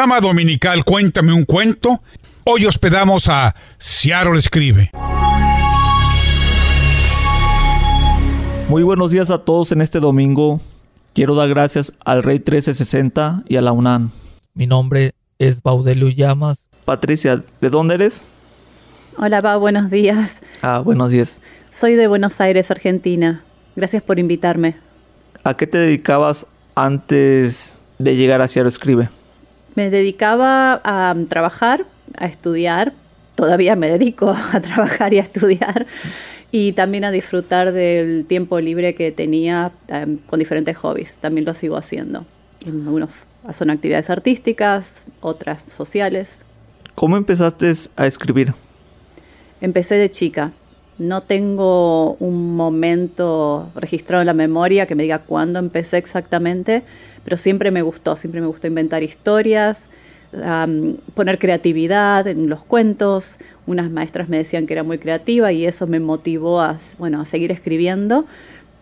programa dominical Cuéntame un cuento. Hoy hospedamos a Ciaro Escribe. Muy buenos días a todos en este domingo. Quiero dar gracias al Rey 1360 y a la UNAM. Mi nombre es Baudelio Llamas. Patricia, ¿de dónde eres? Hola, Pau, buenos días. Ah, buenos días. Soy de Buenos Aires, Argentina. Gracias por invitarme. ¿A qué te dedicabas antes de llegar a Ciaro Escribe? Me dedicaba a trabajar, a estudiar. Todavía me dedico a trabajar y a estudiar. Y también a disfrutar del tiempo libre que tenía um, con diferentes hobbies. También lo sigo haciendo. Algunos son actividades artísticas, otras sociales. ¿Cómo empezaste a escribir? Empecé de chica. No tengo un momento registrado en la memoria que me diga cuándo empecé exactamente, pero siempre me gustó, siempre me gustó inventar historias, um, poner creatividad en los cuentos. Unas maestras me decían que era muy creativa y eso me motivó a, bueno, a seguir escribiendo,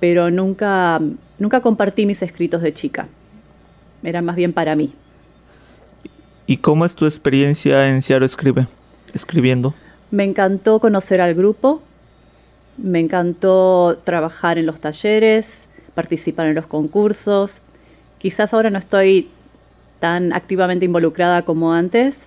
pero nunca, nunca compartí mis escritos de chica. Era más bien para mí. ¿Y cómo es tu experiencia en Ciaro Escribe, escribiendo? Me encantó conocer al grupo, me encantó trabajar en los talleres, participar en los concursos. Quizás ahora no estoy tan activamente involucrada como antes,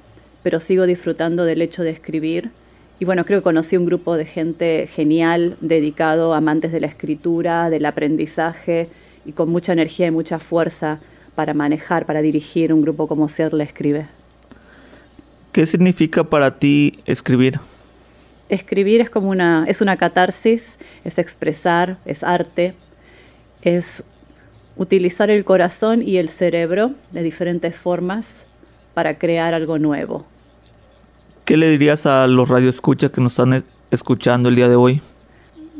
pero sigo disfrutando del hecho de escribir. Y bueno, creo que conocí un grupo de gente genial, dedicado, amantes de la escritura, del aprendizaje y con mucha energía y mucha fuerza para manejar, para dirigir un grupo como Ser le escribe. ¿Qué significa para ti escribir? Escribir es como una, es una catarsis, es expresar, es arte, es utilizar el corazón y el cerebro de diferentes formas para crear algo nuevo. ¿Qué le dirías a los radioescuchas que nos están escuchando el día de hoy?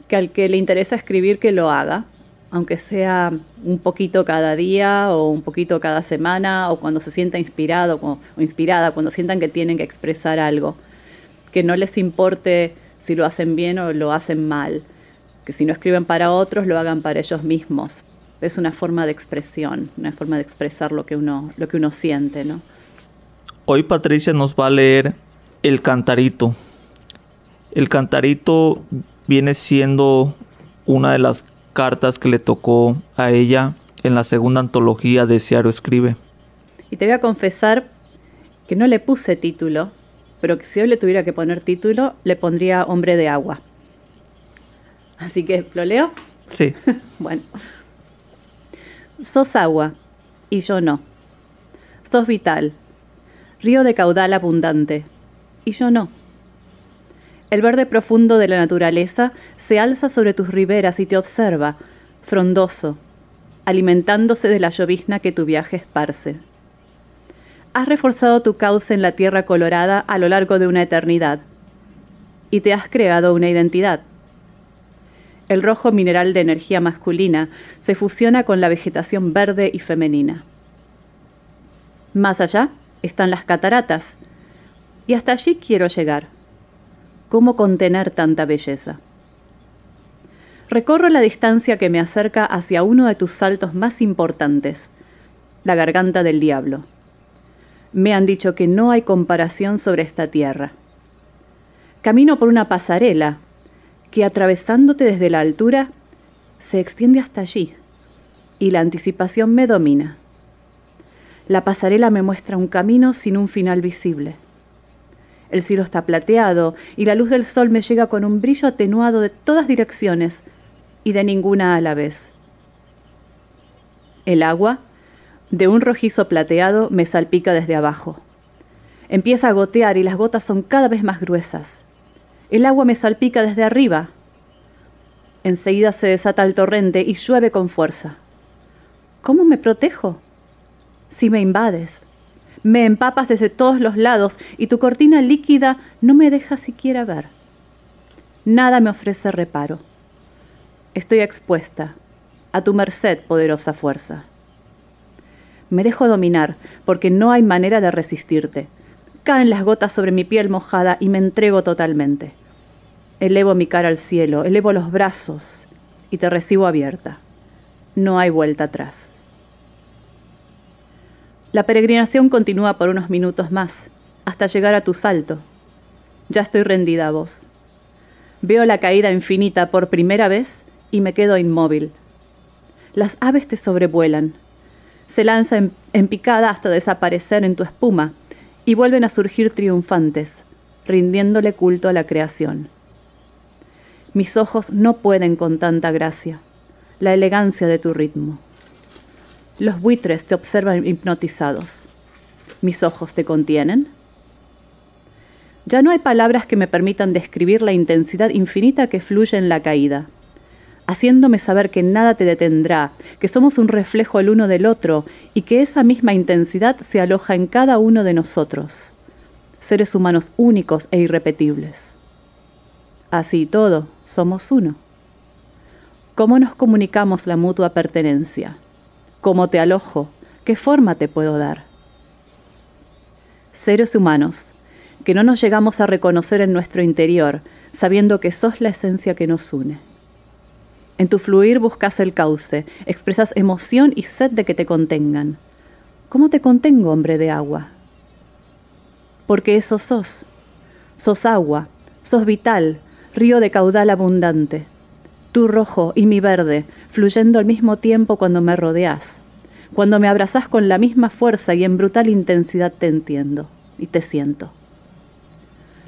Que al que le interesa escribir que lo haga, aunque sea un poquito cada día o un poquito cada semana o cuando se sienta inspirado o, inspirada, cuando sientan que tienen que expresar algo, que no les importe si lo hacen bien o lo hacen mal, que si no escriben para otros lo hagan para ellos mismos. Es una forma de expresión, una forma de expresar lo que uno, lo que uno siente, ¿no? Hoy Patricia nos va a leer El Cantarito. El Cantarito viene siendo una de las cartas que le tocó a ella en la segunda antología de Ciaro Escribe. Y te voy a confesar que no le puse título, pero que si hoy le tuviera que poner título, le pondría Hombre de Agua. Así que, ¿lo leo? Sí. bueno. Sos agua, y yo no. Sos vital, río de caudal abundante, y yo no. El verde profundo de la naturaleza se alza sobre tus riberas y te observa, frondoso, alimentándose de la llovizna que tu viaje esparce. Has reforzado tu cauce en la tierra colorada a lo largo de una eternidad y te has creado una identidad. El rojo mineral de energía masculina se fusiona con la vegetación verde y femenina. Más allá están las cataratas, y hasta allí quiero llegar. ¿Cómo contener tanta belleza? Recorro la distancia que me acerca hacia uno de tus saltos más importantes, la garganta del diablo. Me han dicho que no hay comparación sobre esta tierra. Camino por una pasarela que atravesándote desde la altura se extiende hasta allí y la anticipación me domina. La pasarela me muestra un camino sin un final visible. El cielo está plateado y la luz del sol me llega con un brillo atenuado de todas direcciones y de ninguna a la vez. El agua, de un rojizo plateado, me salpica desde abajo. Empieza a gotear y las gotas son cada vez más gruesas. El agua me salpica desde arriba. Enseguida se desata el torrente y llueve con fuerza. ¿Cómo me protejo? Si me invades. Me empapas desde todos los lados y tu cortina líquida no me deja siquiera ver. Nada me ofrece reparo. Estoy expuesta, a tu merced, poderosa fuerza. Me dejo dominar porque no hay manera de resistirte. Caen las gotas sobre mi piel mojada y me entrego totalmente. Elevo mi cara al cielo, elevo los brazos y te recibo abierta. No hay vuelta atrás. La peregrinación continúa por unos minutos más, hasta llegar a tu salto. Ya estoy rendida a vos. Veo la caída infinita por primera vez y me quedo inmóvil. Las aves te sobrevuelan. Se lanzan en picada hasta desaparecer en tu espuma y vuelven a surgir triunfantes, rindiéndole culto a la creación. Mis ojos no pueden con tanta gracia, la elegancia de tu ritmo. Los buitres te observan hipnotizados. ¿Mis ojos te contienen? Ya no hay palabras que me permitan describir la intensidad infinita que fluye en la caída, haciéndome saber que nada te detendrá, que somos un reflejo el uno del otro y que esa misma intensidad se aloja en cada uno de nosotros, seres humanos únicos e irrepetibles. Así todo, somos uno. ¿Cómo nos comunicamos la mutua pertenencia? ¿Cómo te alojo? ¿Qué forma te puedo dar? Seres humanos, que no nos llegamos a reconocer en nuestro interior, sabiendo que sos la esencia que nos une. En tu fluir buscas el cauce, expresas emoción y sed de que te contengan. ¿Cómo te contengo, hombre de agua? Porque eso sos. Sos agua, sos vital, río de caudal abundante. Tu rojo y mi verde, fluyendo al mismo tiempo cuando me rodeas. Cuando me abrazas con la misma fuerza y en brutal intensidad te entiendo y te siento.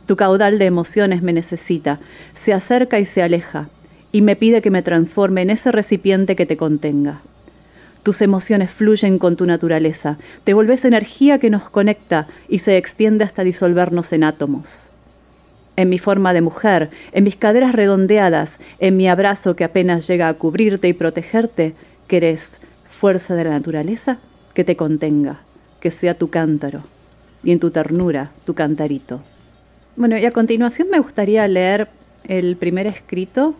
Tu caudal de emociones me necesita, se acerca y se aleja, y me pide que me transforme en ese recipiente que te contenga. Tus emociones fluyen con tu naturaleza, te volvés energía que nos conecta y se extiende hasta disolvernos en átomos. En mi forma de mujer, en mis caderas redondeadas, en mi abrazo que apenas llega a cubrirte y protegerte, querés, fuerza de la naturaleza, que te contenga, que sea tu cántaro, y en tu ternura, tu cantarito. Bueno, y a continuación me gustaría leer el primer escrito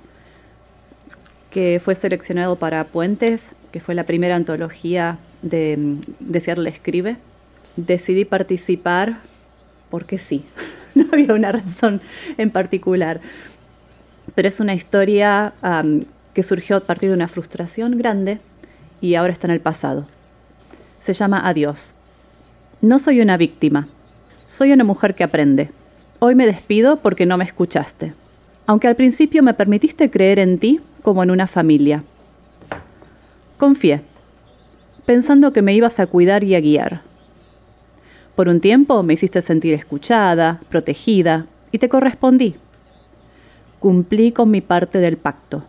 que fue seleccionado para Puentes, que fue la primera antología de Desearle Escribe. Decidí participar porque sí, había una razón en particular. Pero es una historia que surgió a partir de una frustración grande y ahora está en el pasado. Se llama Adiós. No soy una víctima, soy una mujer que aprende Hoy me despido porque no me escuchaste, aunque al principio me permitiste creer en ti como en una familia. Confié, pensando que me ibas a cuidar y a guiar. Por un tiempo me hiciste sentir escuchada, protegida, y te correspondí. Cumplí con mi parte del pacto.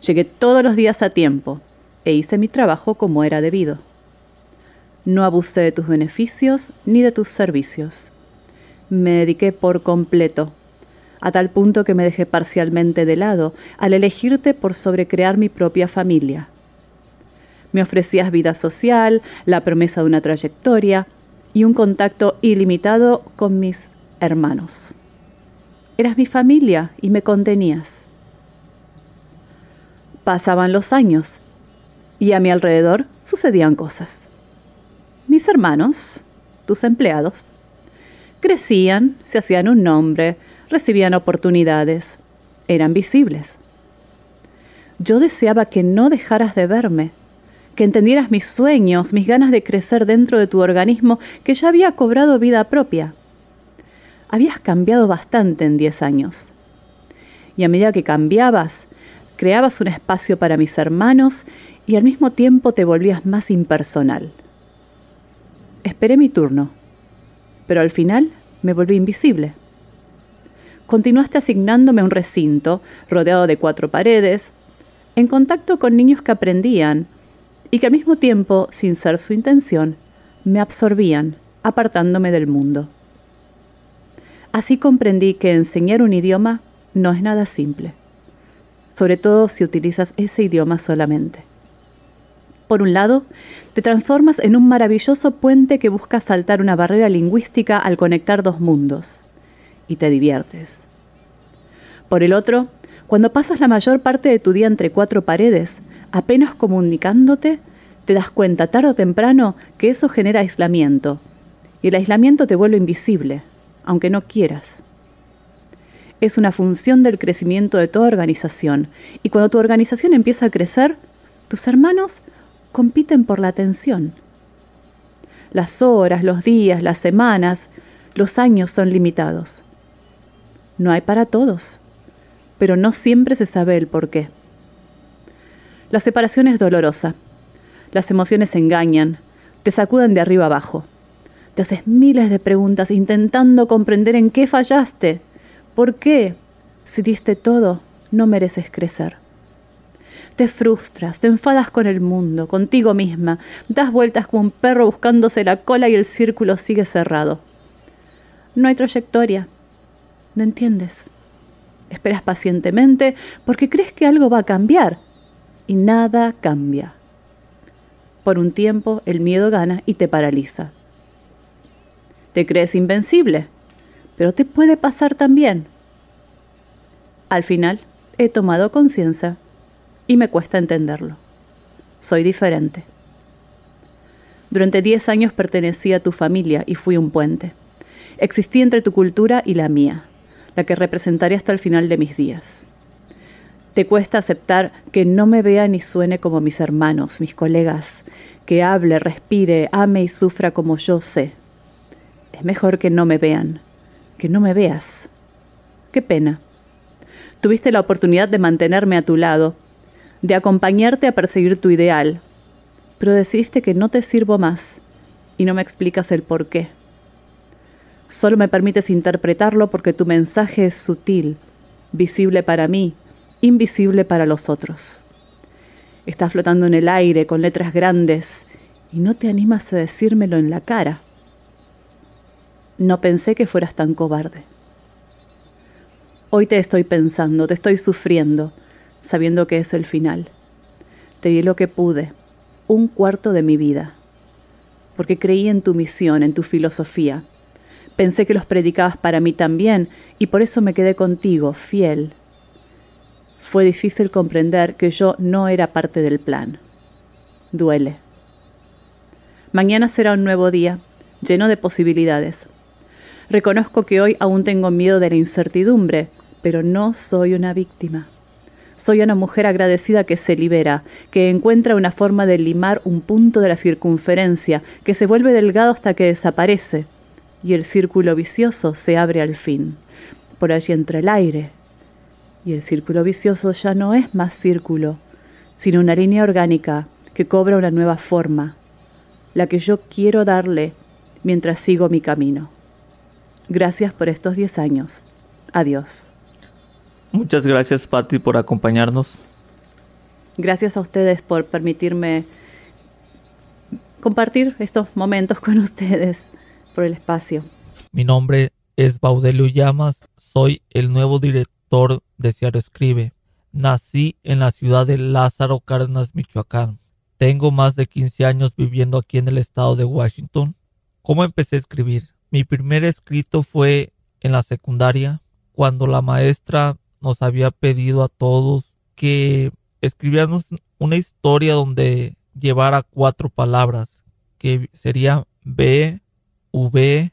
Llegué todos los días a tiempo e hice mi trabajo como era debido. No abusé de tus beneficios ni de tus servicios me dediqué por completo, a tal punto que me dejé parcialmente de lado al elegirte por sobrecrear mi propia familia. Me ofrecías vida social, la promesa de una trayectoria y un contacto ilimitado con mis hermanos. Eras mi familia y me contenías. Pasaban los años y a mi alrededor sucedían cosas. Mis hermanos, tus empleados, Crecían, se hacían un nombre, recibían oportunidades, eran visibles. Yo deseaba que no dejaras de verme, que entendieras mis sueños, mis ganas de crecer dentro de tu organismo que ya había cobrado vida propia. Habías cambiado bastante en diez años. Y a medida que cambiabas, creabas un espacio para mis hermanos y al mismo tiempo te volvías más impersonal. Esperé mi turno pero al final me volví invisible. Continuaste asignándome un recinto rodeado de cuatro paredes, en contacto con niños que aprendían y que al mismo tiempo, sin ser su intención, me absorbían, apartándome del mundo. Así comprendí que enseñar un idioma no es nada simple, sobre todo si utilizas ese idioma solamente. Por un lado, te transformas en un maravilloso puente que busca saltar una barrera lingüística al conectar dos mundos. Y te diviertes. Por el otro, cuando pasas la mayor parte de tu día entre cuatro paredes, apenas comunicándote, te das cuenta tarde o temprano que eso genera aislamiento. Y el aislamiento te vuelve invisible, aunque no quieras. Es una función del crecimiento de toda organización. Y cuando tu organización empieza a crecer, tus hermanos compiten por la atención. Las horas, los días, las semanas, los años son limitados. No hay para todos, pero no siempre se sabe el por qué. La separación es dolorosa. Las emociones engañan, te sacuden de arriba abajo. Te haces miles de preguntas intentando comprender en qué fallaste. ¿Por qué? Si diste todo, no mereces crecer. Te frustras, te enfadas con el mundo, contigo misma, das vueltas como un perro buscándose la cola y el círculo sigue cerrado. No hay trayectoria. No entiendes. Esperas pacientemente porque crees que algo va a cambiar y nada cambia. Por un tiempo el miedo gana y te paraliza. Te crees invencible, pero te puede pasar también. Al final he tomado conciencia y me cuesta entenderlo. Soy diferente. Durante 10 años pertenecí a tu familia y fui un puente. Existí entre tu cultura y la mía, la que representaré hasta el final de mis días. Te cuesta aceptar que no me vea ni suene como mis hermanos, mis colegas, que hable, respire, ame y sufra como yo sé. Es mejor que no me vean, que no me veas. Qué pena. Tuviste la oportunidad de mantenerme a tu lado, de acompañarte a perseguir tu ideal, pero decidiste que no te sirvo más y no me explicas el por qué. Solo me permites interpretarlo porque tu mensaje es sutil, visible para mí, invisible para los otros. Estás flotando en el aire con letras grandes y no te animas a decírmelo en la cara. No pensé que fueras tan cobarde. Hoy te estoy pensando, te estoy sufriendo, sabiendo que es el final. Te di lo que pude, un cuarto de mi vida, porque creí en tu misión, en tu filosofía. Pensé que los predicabas para mí también y por eso me quedé contigo, fiel, fue difícil comprender que yo no era parte del plan. Duele. Mañana será un nuevo día, lleno de posibilidades. Reconozco que hoy aún tengo miedo de la incertidumbre, pero no soy una víctima. Soy una mujer agradecida que se libera, que encuentra una forma de limar un punto de la circunferencia, que se vuelve delgado hasta que desaparece, y el círculo vicioso se abre al fin. Por allí entra el aire, y el círculo vicioso ya no es más círculo, sino una línea orgánica que cobra una nueva forma, la que yo quiero darle mientras sigo mi camino. Gracias por estos 10 años. Adiós. Muchas gracias, Patti, por acompañarnos. Gracias a ustedes por permitirme compartir estos momentos con ustedes por el espacio. Mi nombre es Baudelio Llamas, soy el nuevo director Ciaro Escribe. Nací en la ciudad de Lázaro Cárdenas, Michoacán. Tengo más de 15 años viviendo aquí en el estado de Washington. ¿Cómo empecé a escribir? Mi primer escrito fue en la secundaria, cuando la maestra nos había pedido a todos que escribiéramos una historia donde llevara cuatro palabras, que sería B, V,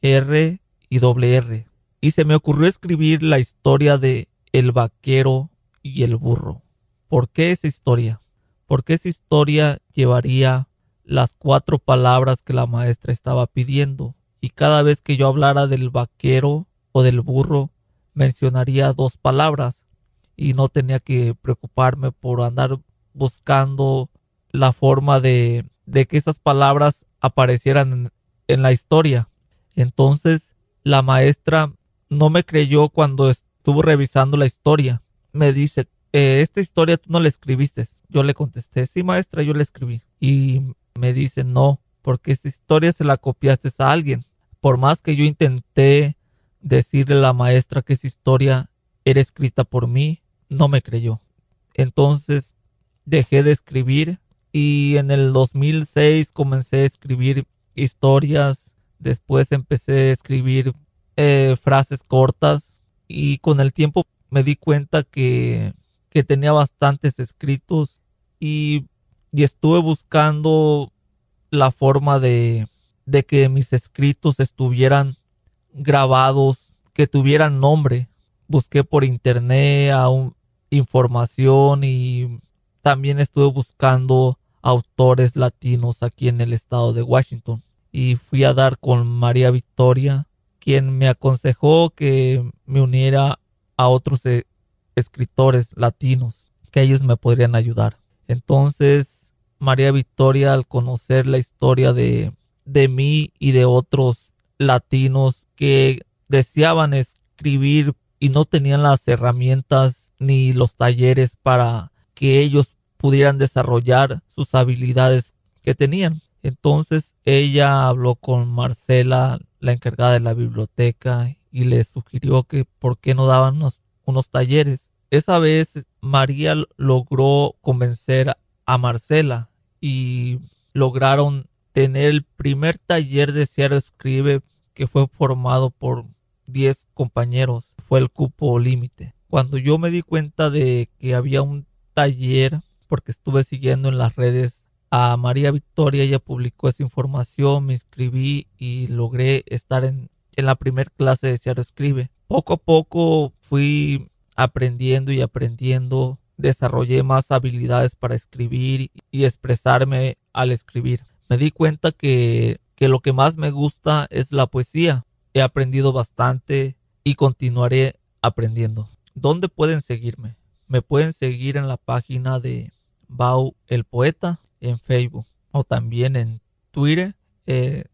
R y doble R y se me ocurrió escribir la historia de el vaquero y el burro. ¿Por qué esa historia? Porque esa historia llevaría las cuatro palabras que la maestra estaba pidiendo y cada vez que yo hablara del vaquero o del burro mencionaría dos palabras y no tenía que preocuparme por andar buscando la forma de, de que esas palabras aparecieran en, en la historia. Entonces la maestra no me creyó cuando estuvo revisando la historia. Me dice, eh, esta historia tú no la escribiste. Yo le contesté, sí maestra, yo la escribí. Y me dice, no, porque esta historia se la copiaste a alguien. Por más que yo intenté decirle a la maestra que esa historia era escrita por mí, no me creyó. Entonces dejé de escribir y en el 2006 comencé a escribir historias. Después empecé a escribir eh, frases cortas y con el tiempo me di cuenta que, que tenía bastantes escritos y, y, estuve buscando la forma de, de que mis escritos estuvieran grabados, que tuvieran nombre. Busqué por internet información y también estuve buscando autores latinos aquí en el estado de Washington. Y fui a dar con María Victoria, quien me aconsejó que me uniera a otros eh, escritores latinos, que ellos me podrían ayudar. Entonces, María Victoria, al conocer la historia de, de mí y de otros latinos que deseaban escribir y no tenían las herramientas ni los talleres para que ellos pudieran desarrollar sus habilidades que tenían. Entonces ella habló con Marcela, la encargada de la biblioteca, y le sugirió que por qué no daban unos, unos talleres. Esa vez María logró convencer a Marcela y lograron tener el primer taller de Seattle Escribe que fue formado por 10 compañeros. Fue el cupo límite. Cuando yo me di cuenta de que había un taller, porque estuve siguiendo en las redes María Victoria, ella publicó esa información, me inscribí y logré estar en, la primera clase de Seattle Escribe. Poco a poco fui aprendiendo y aprendiendo, desarrollé más habilidades para escribir y expresarme al escribir. Me di cuenta que, que lo que más me gusta es la poesía. He aprendido bastante y continuaré aprendiendo. ¿Dónde pueden seguirme? Me pueden seguir en la página de Bau el Poeta en Facebook o también en Twitter. Eh,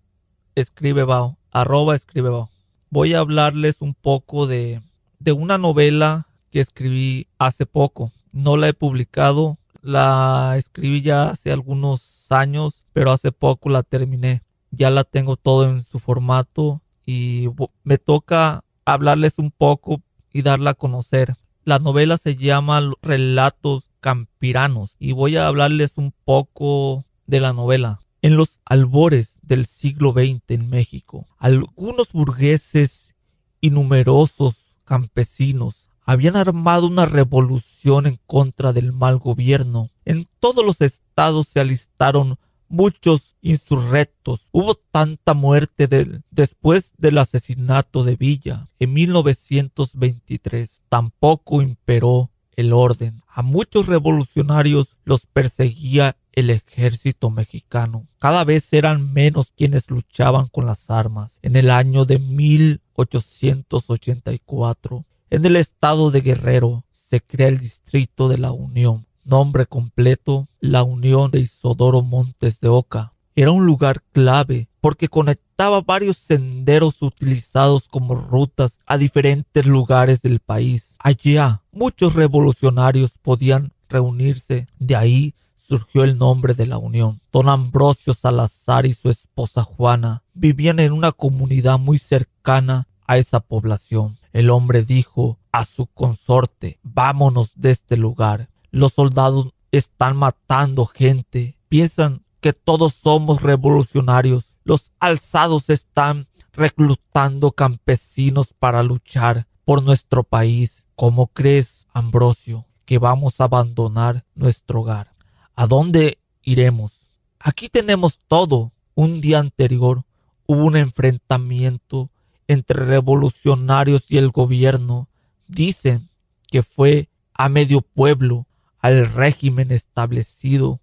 escribe Bau, arroba escribe Bau. Voy a hablarles un poco de, de una novela que escribí hace poco. No la he publicado, la escribí ya hace algunos años, pero hace poco la terminé. Ya la tengo todo en su formato y me toca hablarles un poco y darla a conocer. La novela se llama Relatos Campiranos y voy a hablarles un poco de la novela. En los albores del siglo XX en México, algunos burgueses y numerosos campesinos habían armado una revolución en contra del mal gobierno. En todos los estados se alistaron muchos insurrectos. Hubo tanta muerte después del asesinato de Villa en 1923. Tampoco imperó el orden. A muchos revolucionarios los perseguía el ejército mexicano. Cada vez eran menos quienes luchaban con las armas. En el año de 1884, en el estado de Guerrero, se crea el Distrito de la Unión nombre completo, la Unión de Isodoro Montes de Oca. Era un lugar clave porque conectaba varios senderos utilizados como rutas a diferentes lugares del país. Allá muchos revolucionarios podían reunirse. De ahí surgió el nombre de la Unión. Don Ambrosio Salazar y su esposa Juana vivían en una comunidad muy cercana a esa población. El hombre dijo a su consorte, vámonos de este lugar. Los soldados están matando gente. Piensan que todos somos revolucionarios. Los alzados están reclutando campesinos para luchar por nuestro país. ¿Cómo crees, Ambrosio, que vamos a abandonar nuestro hogar? ¿A dónde iremos? Aquí tenemos todo. Un día anterior hubo un enfrentamiento entre revolucionarios y el gobierno. Dicen que fue a medio pueblo al régimen establecido,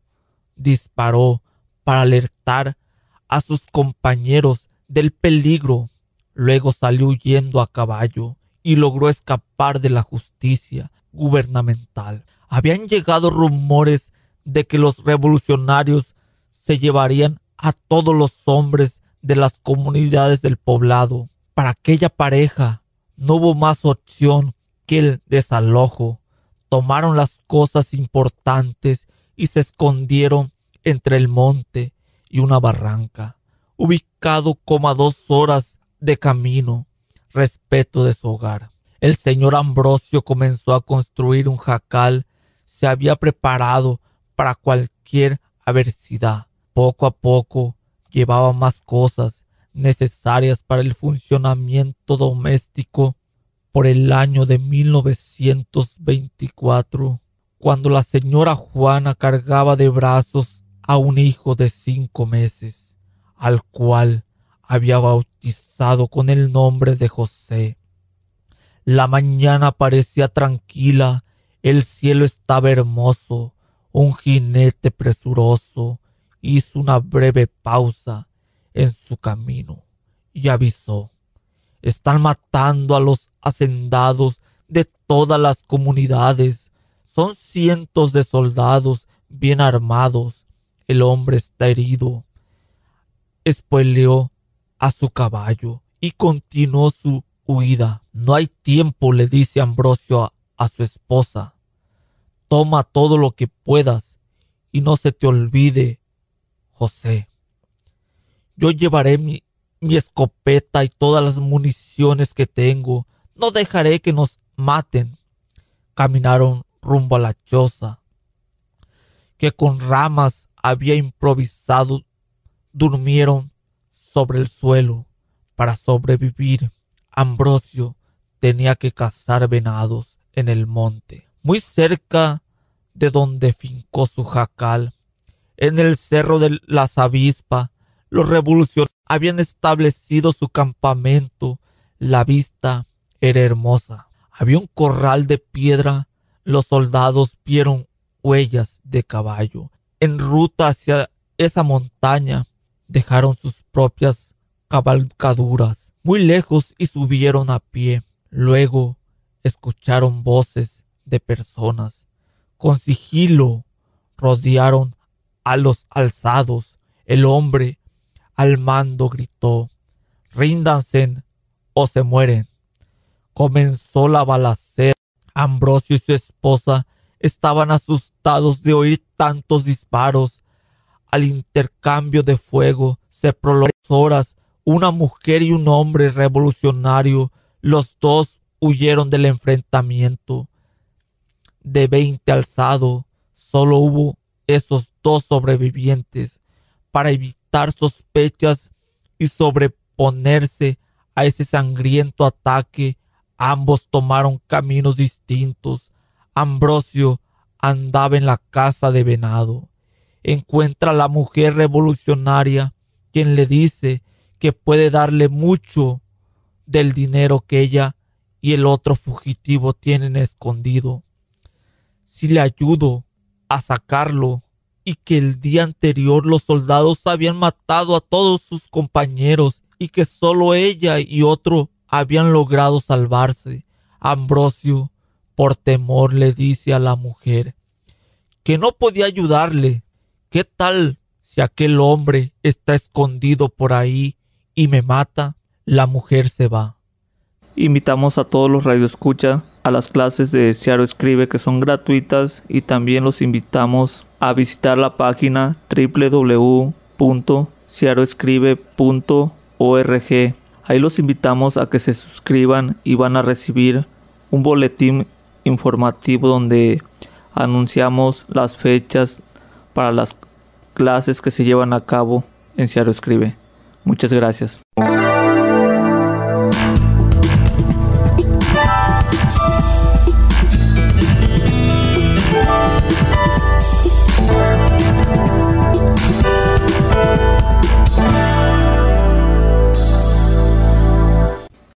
disparó para alertar a sus compañeros del peligro. Luego salió huyendo a caballo y logró escapar de la justicia gubernamental. Habían llegado rumores de que los revolucionarios se llevarían a todos los hombres de las comunidades del poblado. Para aquella pareja no hubo más opción que el desalojo tomaron las cosas importantes y se escondieron entre el monte y una barranca, ubicado como a dos horas de camino respeto de su hogar. El señor Ambrosio comenzó a construir un jacal, se había preparado para cualquier adversidad. Poco a poco llevaba más cosas necesarias para el funcionamiento doméstico por el año de 1924, cuando la señora Juana cargaba de brazos a un hijo de cinco meses, al cual había bautizado con el nombre de José. La mañana parecía tranquila, el cielo estaba hermoso, un jinete presuroso hizo una breve pausa en su camino y avisó. Están matando a los hacendados de todas las comunidades. Son cientos de soldados bien armados. El hombre está herido. Espoleó a su caballo y continuó su huida. No hay tiempo, le dice Ambrosio a, a su esposa. Toma todo lo que puedas y no se te olvide, José. Yo llevaré mi, mi escopeta y todas las municiones que tengo. No dejaré que nos maten. Caminaron rumbo a la choza, que con ramas había improvisado. Durmieron sobre el suelo para sobrevivir. Ambrosio tenía que cazar venados en el monte, muy cerca de donde fincó su jacal. En el cerro de las avispas, los revolucionarios habían establecido su campamento. La vista era hermosa. Había un corral de piedra. Los soldados vieron huellas de caballo. En ruta hacia esa montaña dejaron sus propias cabalgaduras muy lejos y subieron a pie. Luego escucharon voces de personas. Con sigilo rodearon a los alzados. El hombre al mando gritó, ríndanse o se mueren. Comenzó la balacera. Ambrosio y su esposa estaban asustados de oír tantos disparos. Al intercambio de fuego se prolongó horas una mujer y un hombre revolucionario, los dos huyeron del enfrentamiento. De veinte alzado, solo hubo esos dos sobrevivientes para evitar sospechas y sobreponerse a ese sangriento ataque. Ambos tomaron caminos distintos. Ambrosio andaba en la casa de venado. Encuentra a la mujer revolucionaria, quien le dice que puede darle mucho del dinero que ella y el otro fugitivo tienen escondido. Si le ayudo a sacarlo y que el día anterior los soldados habían matado a todos sus compañeros y que solo ella y otro habían logrado salvarse, Ambrosio, por temor, le dice a la mujer que no podía ayudarle. ¿Qué tal si aquel hombre está escondido por ahí y me mata, la mujer se va. Invitamos a todos los radioescucha a las clases de Ciaro Escribe que son gratuitas y también los invitamos a visitar la página www.ciaroescribe.org. Ahí los invitamos a que se suscriban y van a recibir un boletín informativo donde anunciamos las fechas para las clases que se llevan a cabo en Ciaro Escribe. Muchas gracias.